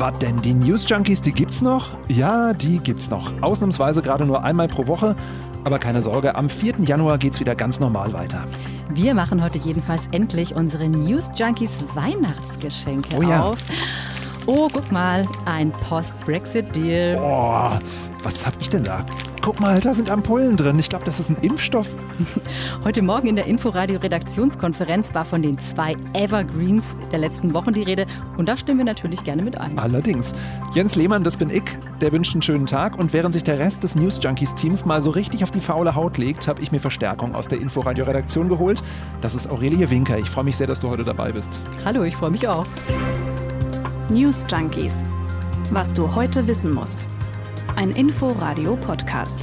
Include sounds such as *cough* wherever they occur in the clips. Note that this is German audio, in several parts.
Was denn? Die News Junkies, die gibt's noch? Ja, die gibt's noch. Ausnahmsweise gerade nur einmal pro Woche. Aber keine Sorge, am 4. Januar geht's wieder ganz normal weiter. Wir machen heute jedenfalls endlich unsere News Junkies Weihnachtsgeschenke Oh ja. auf. Oh, guck mal, ein Post-Brexit-Deal. Boah, was hab ich denn da? Guck mal, da sind Ampullen drin. Ich glaube, das ist ein Impfstoff. *laughs* Heute Morgen in der Inforadio-Redaktionskonferenz war von den zwei Evergreens der letzten Wochen die Rede. Und da stimmen wir natürlich gerne mit ein. Allerdings. Jens Lehmann, das bin ich, der wünscht einen schönen Tag. Und während sich der Rest des News Junkies Teams mal so richtig auf die faule Haut legt, habe ich mir Verstärkung aus der Inforadio-Redaktion geholt. Das ist Aurelie Winker. Ich freue mich sehr, dass du heute dabei bist. Hallo, ich freue mich auch. News Junkies. Was du heute wissen musst. Ein Info-Radio-Podcast.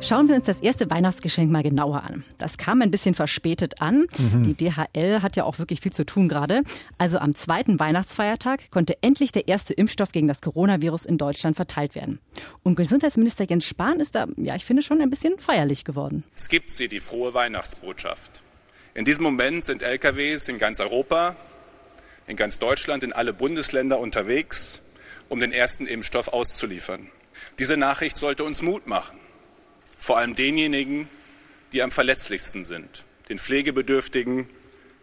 Schauen wir uns das erste Weihnachtsgeschenk mal genauer an. Das kam ein bisschen verspätet an. Die DHL hat ja auch wirklich viel zu tun gerade. Also am zweiten Weihnachtsfeiertag konnte endlich der erste Impfstoff gegen das Coronavirus in Deutschland verteilt werden. Und Gesundheitsminister Jens Spahn ist da, ja, ich finde schon ein bisschen feierlich geworden. Es gibt sie, die frohe Weihnachtsbotschaft. In diesem Moment sind LKWs in ganz Europa, in ganz Deutschland, in alle Bundesländer unterwegs, um den ersten Impfstoff auszuliefern. Diese Nachricht sollte uns Mut machen. Vor allem denjenigen, die am verletzlichsten sind, den Pflegebedürftigen,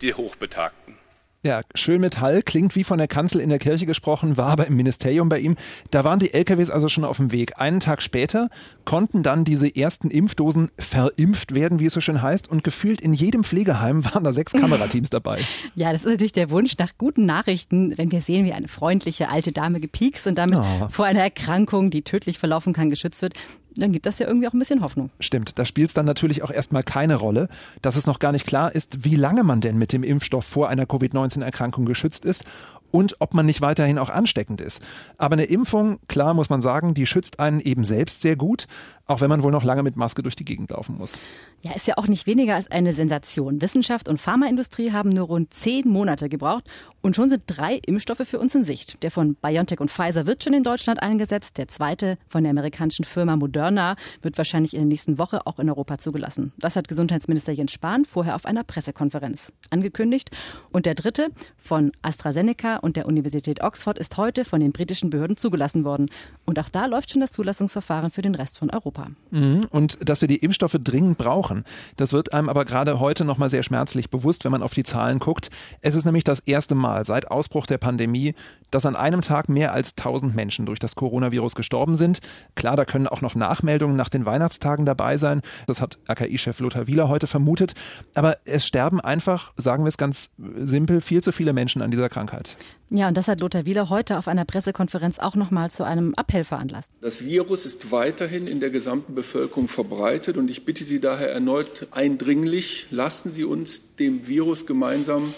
die Hochbetagten. Ja, schön Metall, klingt wie von der Kanzel in der Kirche gesprochen, war aber im Ministerium bei ihm. Da waren die LKWs also schon auf dem Weg. Einen Tag später konnten dann diese ersten Impfdosen verimpft werden, wie es so schön heißt. Und gefühlt in jedem Pflegeheim *laughs* waren da sechs Kamerateams *laughs* dabei. Ja, das ist natürlich der Wunsch nach guten Nachrichten, wenn wir sehen, wie eine freundliche alte Dame gepiekst und damit Oh. vor einer Erkrankung, die tödlich verlaufen kann, geschützt wird. Dann gibt das ja irgendwie auch ein bisschen Hoffnung. Stimmt, da spielt es dann natürlich auch erstmal keine Rolle, dass es noch gar nicht klar ist, wie lange man denn mit dem Impfstoff vor einer Covid-19-Erkrankung geschützt ist und ob man nicht weiterhin auch ansteckend ist. Aber eine Impfung, klar muss man sagen, die schützt einen eben selbst sehr gut, auch wenn man wohl noch lange mit Maske durch die Gegend laufen muss. Ja, ist ja auch nicht weniger als eine Sensation. Wissenschaft und Pharmaindustrie haben nur rund zehn Monate gebraucht und schon sind drei Impfstoffe für uns in Sicht. Der von BioNTech und Pfizer wird schon in Deutschland eingesetzt. Der zweite von der amerikanischen Firma Moderna wird wahrscheinlich in der nächsten Woche auch in Europa zugelassen. Das hat Gesundheitsminister Jens Spahn vorher auf einer Pressekonferenz angekündigt. Und der dritte von AstraZeneca und der Universität Oxford ist heute von den britischen Behörden zugelassen worden. Und auch da läuft schon das Zulassungsverfahren für den Rest von Europa. Mhm. Und dass wir die Impfstoffe dringend brauchen, das wird einem aber gerade heute nochmal sehr schmerzlich bewusst, wenn man auf die Zahlen guckt. Es ist nämlich das erste Mal seit Ausbruch der Pandemie, dass an einem Tag mehr als 1000 Menschen durch das Coronavirus gestorben sind. Klar, da können auch noch Nachmeldungen nach den Weihnachtstagen dabei sein. Das hat RKI-Chef Lothar Wieler heute vermutet. Aber es sterben einfach, sagen wir es ganz simpel, viel zu viele Menschen an dieser Krankheit. Ja, und das hat Lothar Wieler heute auf einer Pressekonferenz auch nochmal zu einem Appell veranlasst. Das Virus ist weiterhin in der gesamten Bevölkerung verbreitet und ich bitte Sie daher erneut eindringlich, lassen Sie uns dem Virus gemeinsam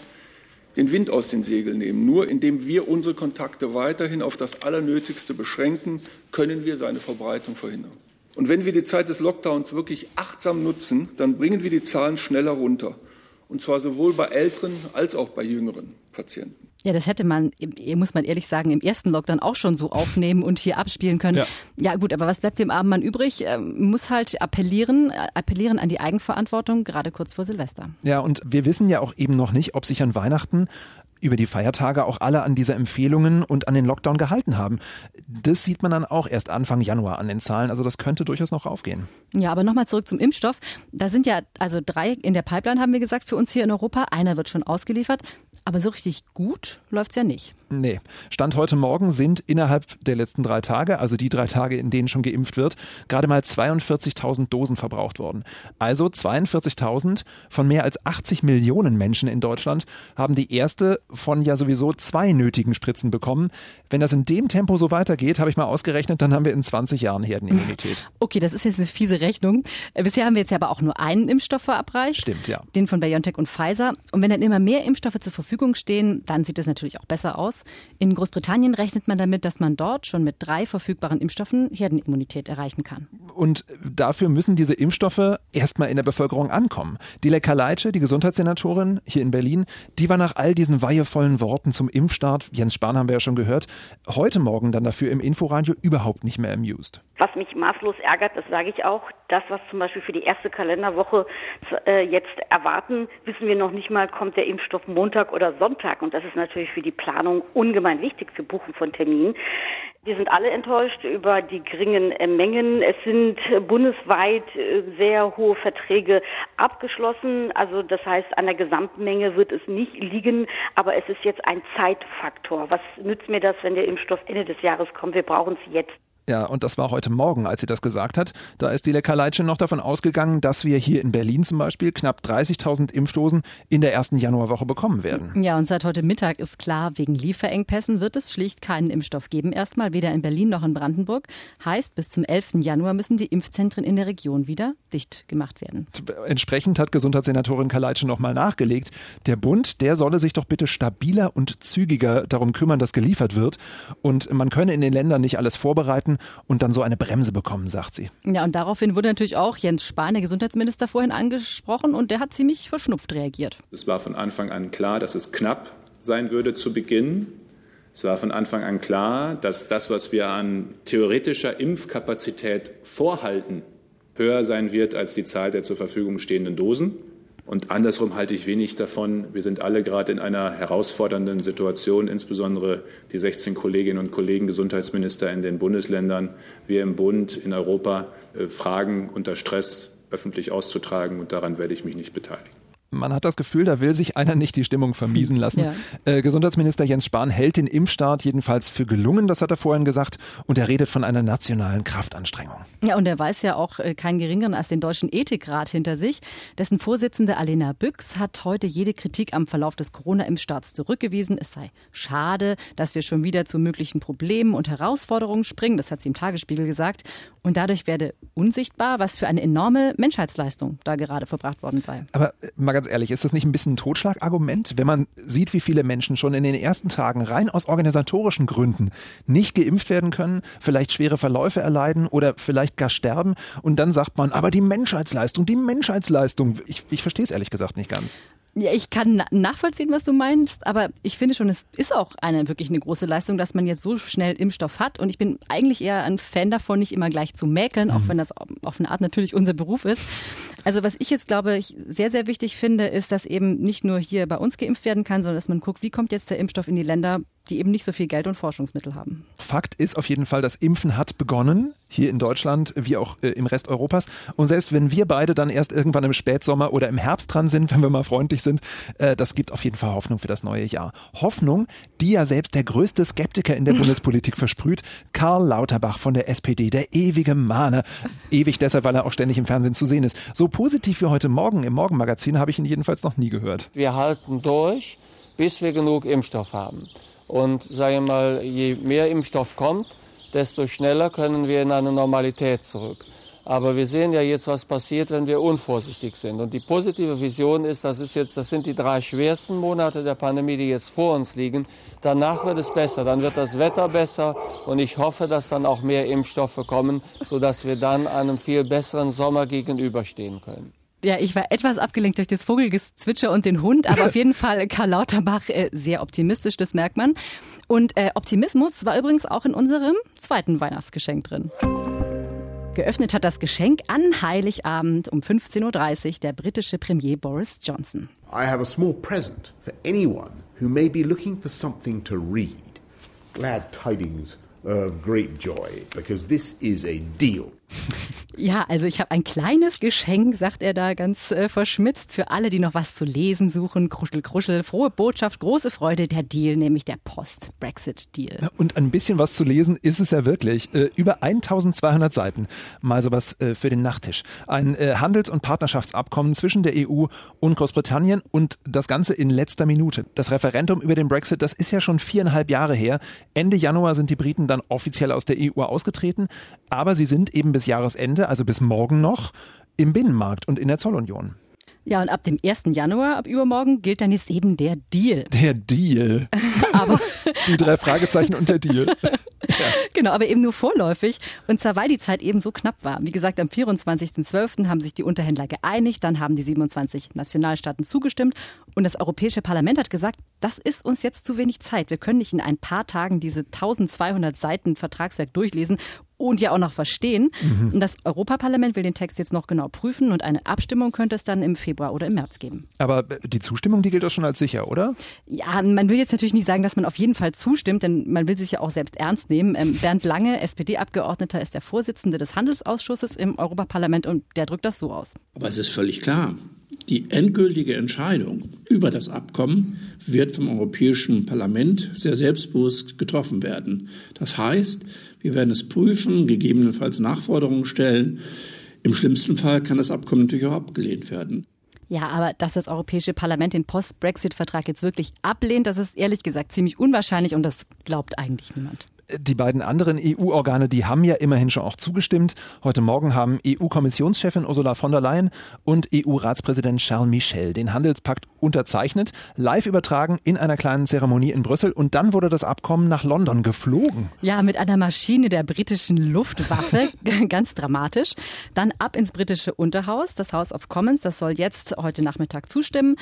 den Wind aus den Segeln nehmen. Nur indem wir unsere Kontakte weiterhin auf das Allernötigste beschränken, können wir seine Verbreitung verhindern. Und wenn wir die Zeit des Lockdowns wirklich achtsam nutzen, dann bringen wir die Zahlen schneller runter. Und zwar sowohl bei älteren als auch bei jüngeren Patienten. Ja, das hätte man, muss man ehrlich sagen, im ersten Lockdown auch schon so aufnehmen und hier abspielen können. Ja. Ja, gut, aber was bleibt dem armen Mann übrig? Ähm, muss halt appellieren, äh, appellieren an die Eigenverantwortung, gerade kurz vor Silvester. Ja, und wir wissen ja auch eben noch nicht, ob sich an Weihnachten über die Feiertage auch alle an diese Empfehlungen und an den Lockdown gehalten haben. Das sieht man dann auch erst Anfang Januar an den Zahlen. Also das könnte durchaus noch raufgehen. Ja, aber nochmal zurück zum Impfstoff. Da sind ja also drei in der Pipeline, haben wir gesagt, für uns hier in Europa. Einer wird schon ausgeliefert. Aber so richtig gut läuft's ja nicht. Nee. Stand heute Morgen sind innerhalb der letzten drei Tage, also die drei Tage, in denen schon geimpft wird, gerade mal 42.000 Dosen verbraucht worden. Also 42.000 von mehr als 80 Millionen Menschen in Deutschland haben die erste von ja sowieso zwei nötigen Spritzen bekommen. Wenn das in dem Tempo so weitergeht, habe ich mal ausgerechnet, dann haben wir in 20 Jahren Herdenimmunität. *laughs* Okay, das ist jetzt eine fiese Rechnung. Bisher haben wir jetzt ja aber auch nur einen Impfstoff verabreicht. Stimmt, ja. Den von BioNTech und Pfizer. Und wenn dann immer mehr Impfstoffe zur Verfügung stehen, dann sieht es natürlich auch besser aus. In Großbritannien rechnet man damit, dass man dort schon mit drei verfügbaren Impfstoffen Herdenimmunität erreichen kann. Und dafür müssen diese Impfstoffe erstmal in der Bevölkerung ankommen. Die Leiter die Gesundheitssenatorin hier in Berlin, die war nach all diesen weihevollen Worten zum Impfstart, Jens Spahn haben wir ja schon gehört, heute Morgen dann dafür im Inforadio überhaupt nicht mehr amused. Was mich maßlos ärgert, das sage ich auch, das, was zum Beispiel für die erste Kalenderwoche äh, jetzt erwarten, wissen wir noch nicht mal, kommt der Impfstoff Montag oder oder Sonntag. Und das ist natürlich für die Planung ungemein wichtig für Buchen von Terminen. Wir sind alle enttäuscht über die geringen äh, Mengen. Es sind bundesweit äh, sehr hohe Verträge abgeschlossen. Also das heißt, an der Gesamtmenge wird es nicht liegen, aber es ist jetzt ein Zeitfaktor. Was nützt mir das, wenn der Impfstoff Ende des Jahres kommt? Wir brauchen es jetzt. Ja, und das war heute Morgen, als sie das gesagt hat. Da ist die Leckerleitchen noch davon ausgegangen, dass wir hier in Berlin zum Beispiel knapp 30.000 Impfdosen in der ersten Januarwoche bekommen werden. Ja, und seit heute Mittag ist klar, wegen Lieferengpässen wird es schlicht keinen Impfstoff geben. Erstmal weder in Berlin noch in Brandenburg. Heißt, bis zum 11. Januar müssen die Impfzentren in der Region wieder dicht gemacht werden. Entsprechend hat Gesundheitssenatorin Kaleitschen nochmal nachgelegt. Der Bund, der solle sich doch bitte stabiler und zügiger darum kümmern, dass geliefert wird. Und man könne in den Ländern nicht alles vorbereiten werden und dann so eine Bremse bekommen, sagt sie. Ja, und daraufhin wurde natürlich auch Jens Spahn, der Gesundheitsminister, vorhin angesprochen und der hat ziemlich verschnupft reagiert. Es war von Anfang an klar, dass es knapp sein würde zu Beginn. Es war von Anfang an klar, dass das, was wir an theoretischer Impfkapazität vorhalten, höher sein wird als die Zahl der zur Verfügung stehenden Dosen. Und andersrum halte ich wenig davon. Wir sind alle gerade in einer herausfordernden Situation, insbesondere die 16 Kolleginnen und Kollegen Gesundheitsminister in den Bundesländern, wir im Bund, in Europa, äh, Fragen unter Stress öffentlich auszutragen. Und daran werde ich mich nicht beteiligen man hat das Gefühl, da will sich einer nicht die Stimmung vermiesen lassen. Ja. Äh, Gesundheitsminister Jens Spahn hält den Impfstart jedenfalls für gelungen, das hat er vorhin gesagt, und er redet von einer nationalen Kraftanstrengung. Ja, und er weiß ja auch äh, keinen geringeren als den Deutschen Ethikrat hinter sich. Dessen Vorsitzende Alena Büchs hat heute jede Kritik am Verlauf des Corona-Impfstarts zurückgewiesen. Es sei schade, dass wir schon wieder zu möglichen Problemen und Herausforderungen springen. Das hat sie im Tagesspiegel gesagt. Und dadurch werde unsichtbar, was für eine enorme Menschheitsleistung da gerade verbracht worden sei. Aber äh, ganz ehrlich, ist das nicht ein bisschen ein Totschlagargument, wenn man sieht, wie viele Menschen schon in den ersten Tagen rein aus organisatorischen Gründen nicht geimpft werden können, vielleicht schwere Verläufe erleiden oder vielleicht gar sterben und dann sagt man, aber die Menschheitsleistung, die Menschheitsleistung, ich, ich verstehe es ehrlich gesagt nicht ganz. Ja, ich kann nachvollziehen, was du meinst, aber ich finde schon, es ist auch eine wirklich eine große Leistung, dass man jetzt so schnell Impfstoff hat. Und ich bin eigentlich eher ein Fan davon, nicht immer gleich zu mäkeln, mhm. auch wenn das auf eine Art natürlich unser Beruf ist. Also was ich jetzt glaube ich sehr, sehr wichtig finde, ist, dass eben nicht nur hier bei uns geimpft werden kann, sondern dass man guckt, wie kommt jetzt der Impfstoff in die Länder, die eben nicht so viel Geld und Forschungsmittel haben. Fakt ist auf jeden Fall, das Impfen hat begonnen, hier in Deutschland wie auch äh, im Rest Europas. Und selbst wenn wir beide dann erst irgendwann im Spätsommer oder im Herbst dran sind, *laughs* wenn wir mal freundlich sind, äh, das gibt auf jeden Fall Hoffnung für das neue Jahr. Hoffnung, die ja selbst der größte Skeptiker in der *laughs* Bundespolitik versprüht, Karl Lauterbach von der SPD, der ewige Mahner. Ewig deshalb, weil er auch ständig im Fernsehen zu sehen ist. So positiv wie heute Morgen im Morgenmagazin habe ich ihn jedenfalls noch nie gehört. Wir halten durch, bis wir genug Impfstoff haben. Und sagen wir mal, je mehr Impfstoff kommt, desto schneller können wir in eine Normalität zurück. Aber wir sehen ja jetzt, was passiert, wenn wir unvorsichtig sind. Und die positive Vision ist, das ist jetzt, das sind die drei schwersten Monate der Pandemie, die jetzt vor uns liegen. Danach wird es besser, dann wird das Wetter besser und ich hoffe, dass dann auch mehr Impfstoffe kommen, sodass wir dann einem viel besseren Sommer gegenüberstehen können. Ja, ich war etwas abgelenkt durch das Vogelgezwitscher und den Hund, aber auf jeden Fall Karl Lauterbach äh, sehr optimistisch, das merkt man. Und äh, Optimismus war übrigens auch in unserem zweiten Weihnachtsgeschenk drin. Geöffnet hat das Geschenk an Heiligabend um 15.30 Uhr der britische Premier Boris Johnson. I have a small present for anyone who may be looking for something to read. Glad tidings of great joy, because this is a deal. Ja, also ich habe ein kleines Geschenk, sagt er da ganz äh, verschmitzt, für alle, die noch was zu lesen suchen. Kruschel, kruschel, frohe Botschaft, große Freude, der Deal, nämlich der Post-Brexit-Deal. Und ein bisschen was zu lesen ist es ja wirklich. Äh, über 1200 Seiten, mal sowas äh, für den Nachttisch. Ein äh, Handels- und Partnerschaftsabkommen zwischen der EU und Großbritannien und das Ganze in letzter Minute. Das Referendum über den Brexit, das ist ja schon viereinhalb Jahre her. Ende Januar sind die Briten dann offiziell aus der EU ausgetreten, aber sie sind eben bis Jahresende heute, also bis morgen noch, im Binnenmarkt und in der Zollunion. Ja, und ab dem 1. Januar, ab übermorgen, gilt dann jetzt eben der Deal. *laughs* Der Deal. *laughs* aber *laughs* die drei Fragezeichen und der Deal. ja. Genau, aber eben nur vorläufig. Und zwar, weil die Zeit eben so knapp war. Wie gesagt, am 24.12. haben sich die Unterhändler geeinigt, dann haben die 27 Nationalstaaten zugestimmt und das Europäische Parlament hat gesagt, das ist uns jetzt zu wenig Zeit. Wir können nicht in ein paar Tagen diese 1200 Seiten Vertragswerk durchlesen und ja auch noch verstehen. Mhm. Und das Europaparlament will den Text jetzt noch genau prüfen und eine Abstimmung könnte es dann im Februar oder im März geben. Aber die Zustimmung, die gilt doch schon als sicher, oder? Ja, man will jetzt natürlich nicht sagen, dass man auf jeden Fall zustimmt, denn man will sich ja auch selbst ernst nehmen. Ähm, Bernd Lange, SPD-Abgeordneter, ist der Vorsitzende des Handelsausschusses im Europaparlament und der drückt das so aus. Aber es ist völlig klar, die endgültige Entscheidung über das Abkommen wird vom Europäischen Parlament sehr selbstbewusst getroffen werden. Das heißt, wir werden es prüfen, gegebenenfalls Nachforderungen stellen. Im schlimmsten Fall kann das Abkommen natürlich auch abgelehnt werden. Ja, aber dass das Europäische Parlament den Post-Brexit-Vertrag jetzt wirklich ablehnt, das ist ehrlich gesagt ziemlich unwahrscheinlich und das glaubt eigentlich niemand die beiden anderen EU-Organe, die haben ja immerhin schon auch zugestimmt. Heute Morgen haben EU-Kommissionschefin Ursula von der Leyen und EU-Ratspräsident Charles Michel den Handelspakt unterzeichnet, live übertragen in einer kleinen Zeremonie in Brüssel und dann wurde das Abkommen nach London geflogen. Ja, mit einer Maschine der britischen Luftwaffe, *laughs* ganz dramatisch. Dann ab ins britische Unterhaus, das House of Commons, das soll jetzt heute Nachmittag zustimmen.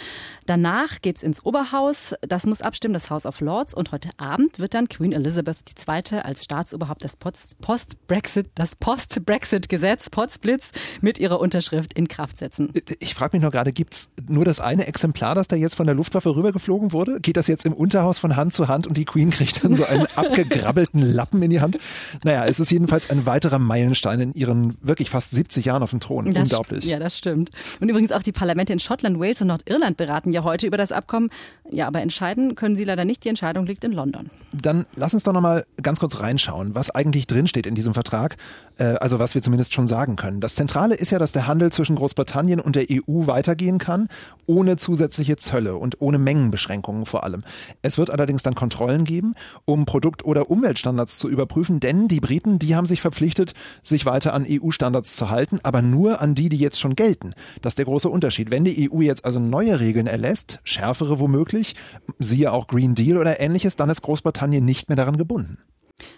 Danach geht's ins Oberhaus, das muss abstimmen, das House of Lords und heute Abend wird dann Queen Elizabeth II zweite als Staatsoberhaupt das Post-Brexit, das Post-Brexit-Gesetz, Potsblitz, mit ihrer Unterschrift in Kraft setzen. Ich frage mich noch gerade, gibt es nur das eine Exemplar, das da jetzt von der Luftwaffe rübergeflogen wurde? Geht das jetzt im Unterhaus von Hand zu Hand und die Queen *laughs* kriegt dann so einen abgegrabbelten Lappen in die Hand? Naja, es ist jedenfalls ein weiterer Meilenstein in ihren wirklich fast 70 Jahren auf dem Thron. Das Unglaublich. Ja, das stimmt. Und übrigens auch die Parlamente in Schottland, Wales und Nordirland beraten ja heute über das Abkommen. Ja, aber entscheiden können sie leider nicht. Die Entscheidung liegt in London. Dann lass uns doch nochmal ganz kurz reinschauen, was eigentlich drinsteht in diesem Vertrag, äh, also was wir zumindest schon sagen können. Das Zentrale ist ja, dass der Handel zwischen Großbritannien und der EU weitergehen kann, ohne zusätzliche Zölle und ohne Mengenbeschränkungen vor allem. Es wird allerdings dann Kontrollen geben, um Produkt- oder Umweltstandards zu überprüfen, denn die Briten, die haben sich verpflichtet, sich weiter an EU-Standards zu halten, aber nur an die, die jetzt schon gelten. Das ist der große Unterschied. Wenn die EU jetzt also neue Regeln erlässt, schärfere womöglich, siehe auch Green Deal oder ähnliches, dann ist Großbritannien nicht mehr daran gebunden.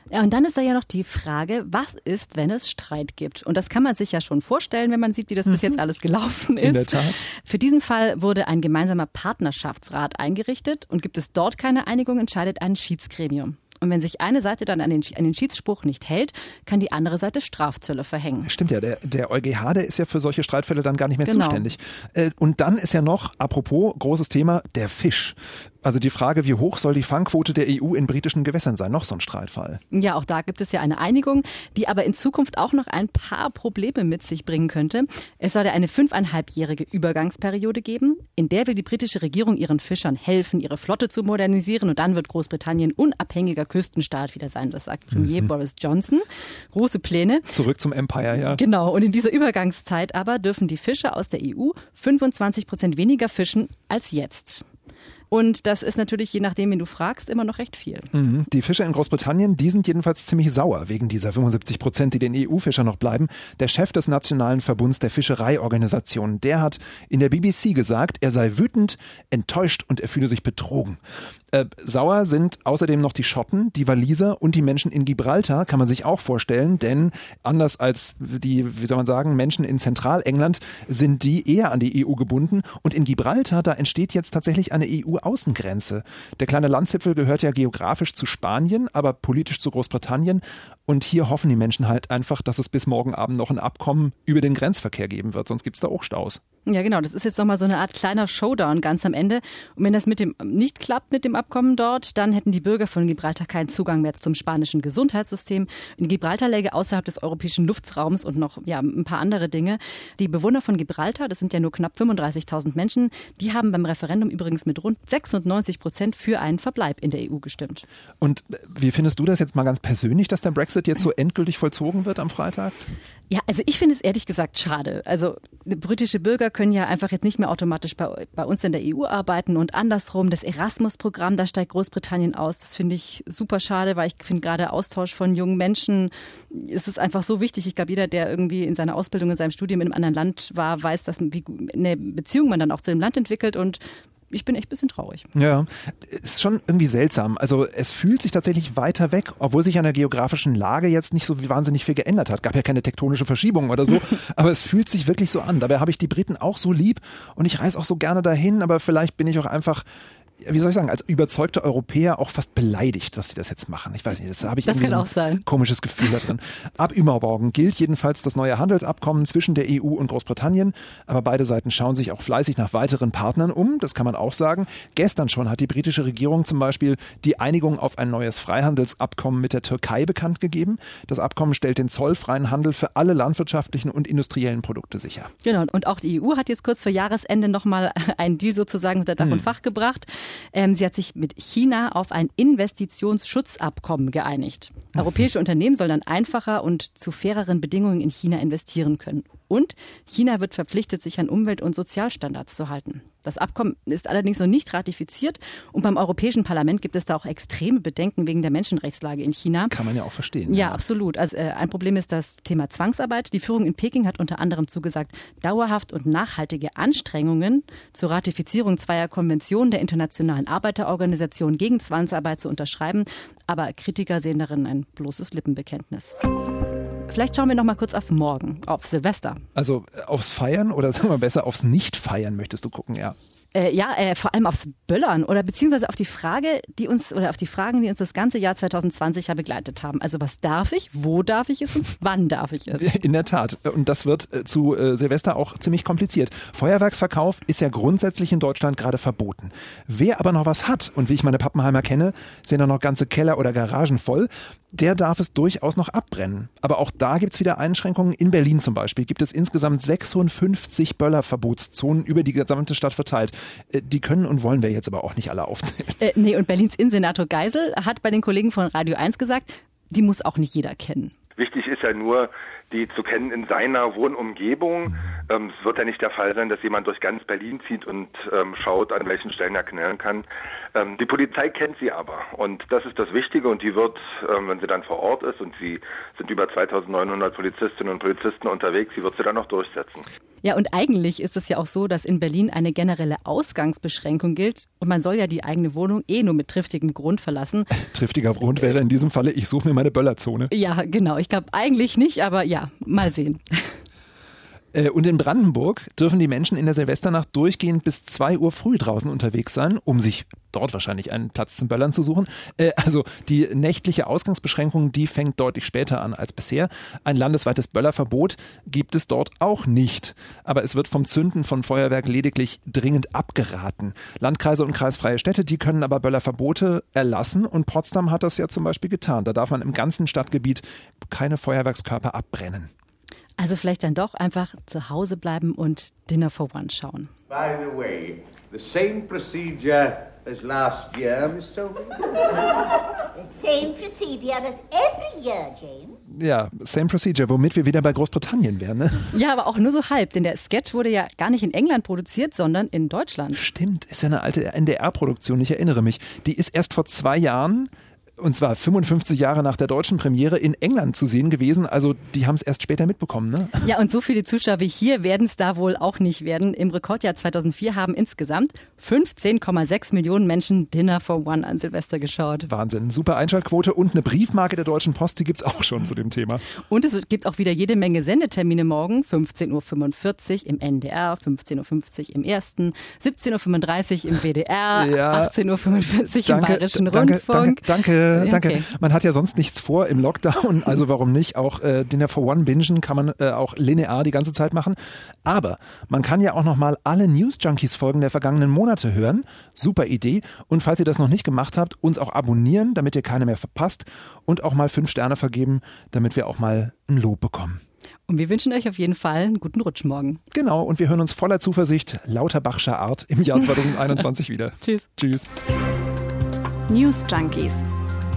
Ja, und dann ist da ja noch die Frage, was ist, wenn es Streit gibt? Und das kann man sich ja schon vorstellen, wenn man sieht, wie das mhm. bis jetzt alles gelaufen ist. In der Tat. Für diesen Fall wurde ein gemeinsamer Partnerschaftsrat eingerichtet und gibt es dort keine Einigung, entscheidet ein Schiedsgremium. Und wenn sich eine Seite dann an den, an den Schiedsspruch nicht hält, kann die andere Seite Strafzölle verhängen. Stimmt ja, der, der EuGH, der ist ja für solche Streitfälle dann gar nicht mehr genau. zuständig. Äh, und dann ist ja noch, apropos, großes Thema, der Fisch. Also die Frage, wie hoch soll die Fangquote der EU in britischen Gewässern sein? Noch so ein Streitfall. Ja, auch da gibt es ja eine Einigung, die aber in Zukunft auch noch ein paar Probleme mit sich bringen könnte. Es soll ja eine fünfeinhalbjährige Übergangsperiode geben, in der will die britische Regierung ihren Fischern helfen, ihre Flotte zu modernisieren und dann wird Großbritannien unabhängiger Küstenstaat wieder sein. Das sagt Premier mhm. Boris Johnson. Große Pläne. Zurück zum Empire, ja. Genau. Und in dieser Übergangszeit aber dürfen die Fischer aus der EU 25 Prozent weniger fischen als jetzt. Und das ist natürlich, je nachdem, wen du fragst, immer noch recht viel. Mhm. Die Fischer in Großbritannien, die sind jedenfalls ziemlich sauer wegen dieser 75 Prozent, die den EU-Fischer noch bleiben. Der Chef des Nationalen Verbunds der Fischereiorganisationen, der hat in der BBC gesagt, er sei wütend, enttäuscht und er fühle sich betrogen. Äh, sauer sind außerdem noch die Schotten, die Waliser und die Menschen in Gibraltar, kann man sich auch vorstellen, denn anders als die, wie soll man sagen, Menschen in Zentralengland sind die eher an die EU gebunden und in Gibraltar, da entsteht jetzt tatsächlich eine EU-Außengrenze. Der kleine Landzipfel gehört ja geografisch zu Spanien, aber politisch zu Großbritannien und hier hoffen die Menschen halt einfach, dass es bis morgen Abend noch ein Abkommen über den Grenzverkehr geben wird, sonst gibt es da auch Staus. Ja, genau. Das ist jetzt nochmal so eine Art kleiner Showdown ganz am Ende. Und wenn das mit dem nicht klappt mit dem Abkommen dort, dann hätten die Bürger von Gibraltar keinen Zugang mehr zum spanischen Gesundheitssystem. In Gibraltar läge außerhalb des europäischen Luftraums und noch ja, ein paar andere Dinge. Die Bewohner von Gibraltar, das sind ja nur knapp 35.000 Menschen, die haben beim Referendum übrigens mit rund 96 Prozent für einen Verbleib in der EU gestimmt. Und wie findest du das jetzt mal ganz persönlich, dass der Brexit jetzt so endgültig vollzogen wird am Freitag? Ja, also ich finde es ehrlich gesagt schade. Also britische Bürger können ja einfach jetzt nicht mehr automatisch bei, bei uns in der EU arbeiten und andersrum das Erasmus-Programm, da steigt Großbritannien aus. Das finde ich super schade, weil ich finde gerade Austausch von jungen Menschen ist es einfach so wichtig. Ich glaube, jeder, der irgendwie in seiner Ausbildung, in seinem Studium in einem anderen Land war, weiß, dass wie eine Beziehung man dann auch zu dem Land entwickelt und ich bin echt ein bisschen traurig. Ja, ist schon irgendwie seltsam. Also es fühlt sich tatsächlich weiter weg, obwohl sich an der geografischen Lage jetzt nicht so wahnsinnig viel geändert hat. Gab ja keine tektonische Verschiebung oder so, *laughs* aber es fühlt sich wirklich so an. Dabei habe ich die Briten auch so lieb und ich reise auch so gerne dahin, aber vielleicht bin ich auch einfach wie soll ich sagen, als überzeugter Europäer auch fast beleidigt, dass sie das jetzt machen. Ich weiß nicht, das habe ich das irgendwie kann so auch ein sein. komisches Gefühl da drin. Ab übermorgen gilt jedenfalls das neue Handelsabkommen zwischen der EU und Großbritannien, aber beide Seiten schauen sich auch fleißig nach weiteren Partnern um, das kann man auch sagen. Gestern schon hat die britische Regierung zum Beispiel die Einigung auf ein neues Freihandelsabkommen mit der Türkei bekannt gegeben. Das Abkommen stellt den zollfreien Handel für alle landwirtschaftlichen und industriellen Produkte sicher. Genau, und auch die EU hat jetzt kurz vor Jahresende nochmal *laughs* einen Deal sozusagen unter Dach und Fach gebracht. Ähm, sie hat sich mit China auf ein Investitionsschutzabkommen geeinigt. Europäische *laughs* Unternehmen sollen dann einfacher und zu faireren Bedingungen in China investieren können. Und China wird verpflichtet, sich an Umwelt- und Sozialstandards zu halten. Das Abkommen ist allerdings noch nicht ratifiziert und beim Europäischen Parlament gibt es da auch extreme Bedenken wegen der Menschenrechtslage in China. Kann man ja auch verstehen. Ja, absolut. Also äh, ein Problem ist das Thema Zwangsarbeit. Die Führung in Peking hat unter anderem zugesagt, dauerhaft und nachhaltige Anstrengungen zur Ratifizierung zweier Konventionen der Internationalen Arbeiterorganisation gegen Zwangsarbeit zu unterschreiben. Aber Kritiker sehen darin ein bloßes Lippenbekenntnis. Vielleicht schauen wir noch mal kurz auf morgen, auf Silvester. Also äh, aufs Feiern oder *laughs* sagen wir besser aufs Nicht-Feiern möchtest du gucken, ja. Äh, ja, äh, vor allem aufs Böllern oder beziehungsweise auf die Frage, die uns oder auf die Fragen, die uns das ganze Jahr 2020 ja begleitet haben. Also was darf ich, wo darf ich es und *laughs* wann darf ich es? In der Tat. Und das wird äh, zu äh, Silvester auch ziemlich kompliziert. Feuerwerksverkauf ist ja grundsätzlich in Deutschland gerade verboten. Wer aber noch was hat, und wie ich meine Pappenheimer kenne, sind da noch ganze Keller oder Garagen voll, der darf es durchaus noch abbrennen. Aber auch da gibt's wieder Einschränkungen. In Berlin zum Beispiel gibt es insgesamt 56 Böllerverbotszonen über die gesamte Stadt verteilt. Äh, Die können und wollen wir jetzt aber auch nicht alle aufzählen. Äh, nee, und Berlins Innensenator Geisel hat bei den Kollegen von Radio 1 gesagt, die muss auch nicht jeder kennen. Wichtig ist ja nur, die zu kennen in seiner Wohnumgebung. Ähm, es wird ja nicht der Fall sein, dass jemand durch ganz Berlin zieht und ähm, schaut, an welchen Stellen er knallen kann. Ähm, die Polizei kennt sie aber und das ist das Wichtige und die wird, ähm, wenn sie dann vor Ort ist und sie sind über 2900 Polizistinnen und Polizisten unterwegs, sie wird sie dann auch durchsetzen. Ja, und eigentlich ist es ja auch so, dass in Berlin eine generelle Ausgangsbeschränkung gilt und man soll ja die eigene Wohnung eh nur mit triftigem Grund verlassen. *laughs* Triftiger Grund wäre in diesem Falle, ich suche mir meine Böllerzone. Ja, genau. Ich glaube eigentlich nicht, aber ja, mal sehen. Äh, Und in Brandenburg dürfen die Menschen in der Silvesternacht durchgehend bis 2 Uhr früh draußen unterwegs sein, um sich dort wahrscheinlich einen Platz zum Böllern zu suchen. Äh, Also die nächtliche Ausgangsbeschränkung, die fängt deutlich später an als bisher. Ein landesweites Böllerverbot gibt es dort auch nicht. Aber es wird vom Zünden von Feuerwerk lediglich dringend abgeraten. Landkreise und kreisfreie Städte, die können aber Böllerverbote erlassen und Potsdam hat das ja zum Beispiel getan. Da darf man im ganzen Stadtgebiet keine Feuerwerkskörper abbrennen. Also vielleicht dann doch einfach zu Hause bleiben und Dinner for One schauen. By the way, the same procedure as last year, Miss Sophie? *laughs* The same procedure as every year, James. Ja, same procedure, womit wir wieder bei Großbritannien wären. Ne? Ja, aber auch nur so halb, denn der Sketch wurde ja gar nicht in England produziert, sondern in Deutschland. Stimmt, ist ja eine alte NDR-Produktion, ich erinnere mich. Die ist erst vor zwei Jahren und zwar 55 Jahre nach der deutschen Premiere in England zu sehen gewesen. Also die haben es erst später mitbekommen, ne? *laughs* Ja, und so viele Zuschauer wie hier werden es da wohl auch nicht werden. Im Rekordjahr 2004 haben insgesamt 15,6 Millionen Menschen Dinner for One an Silvester geschaut. Wahnsinn, super Einschaltquote und eine Briefmarke der Deutschen Post, die gibt's auch schon zu dem Thema. Und es gibt auch wieder jede Menge Sendetermine morgen. 15.45 Uhr im NDR, 15.50 Uhr im Ersten, 17.35 Uhr im WDR, Ja. 18.45 Uhr im Bayerischen danke, Rundfunk. danke, danke, Ja, danke. okay. Man hat ja sonst nichts vor im Lockdown, *laughs* also warum nicht? Auch äh, Dinner for One bingen kann man äh, auch linear die ganze Zeit machen. Aber man kann ja auch noch mal alle News Junkies Folgen der vergangenen Monate hören. Super Idee. Und falls ihr das noch nicht gemacht habt, uns auch abonnieren, damit ihr keine mehr verpasst und auch mal fünf Sterne vergeben, damit wir auch mal ein Lob bekommen. Und wir wünschen euch auf jeden Fall einen guten Rutsch morgen. Genau, und wir hören uns voller Zuversicht Lauterbachscher Art im Jahr *laughs* 2021 wieder. Tschüss. Tschüss. News Junkies.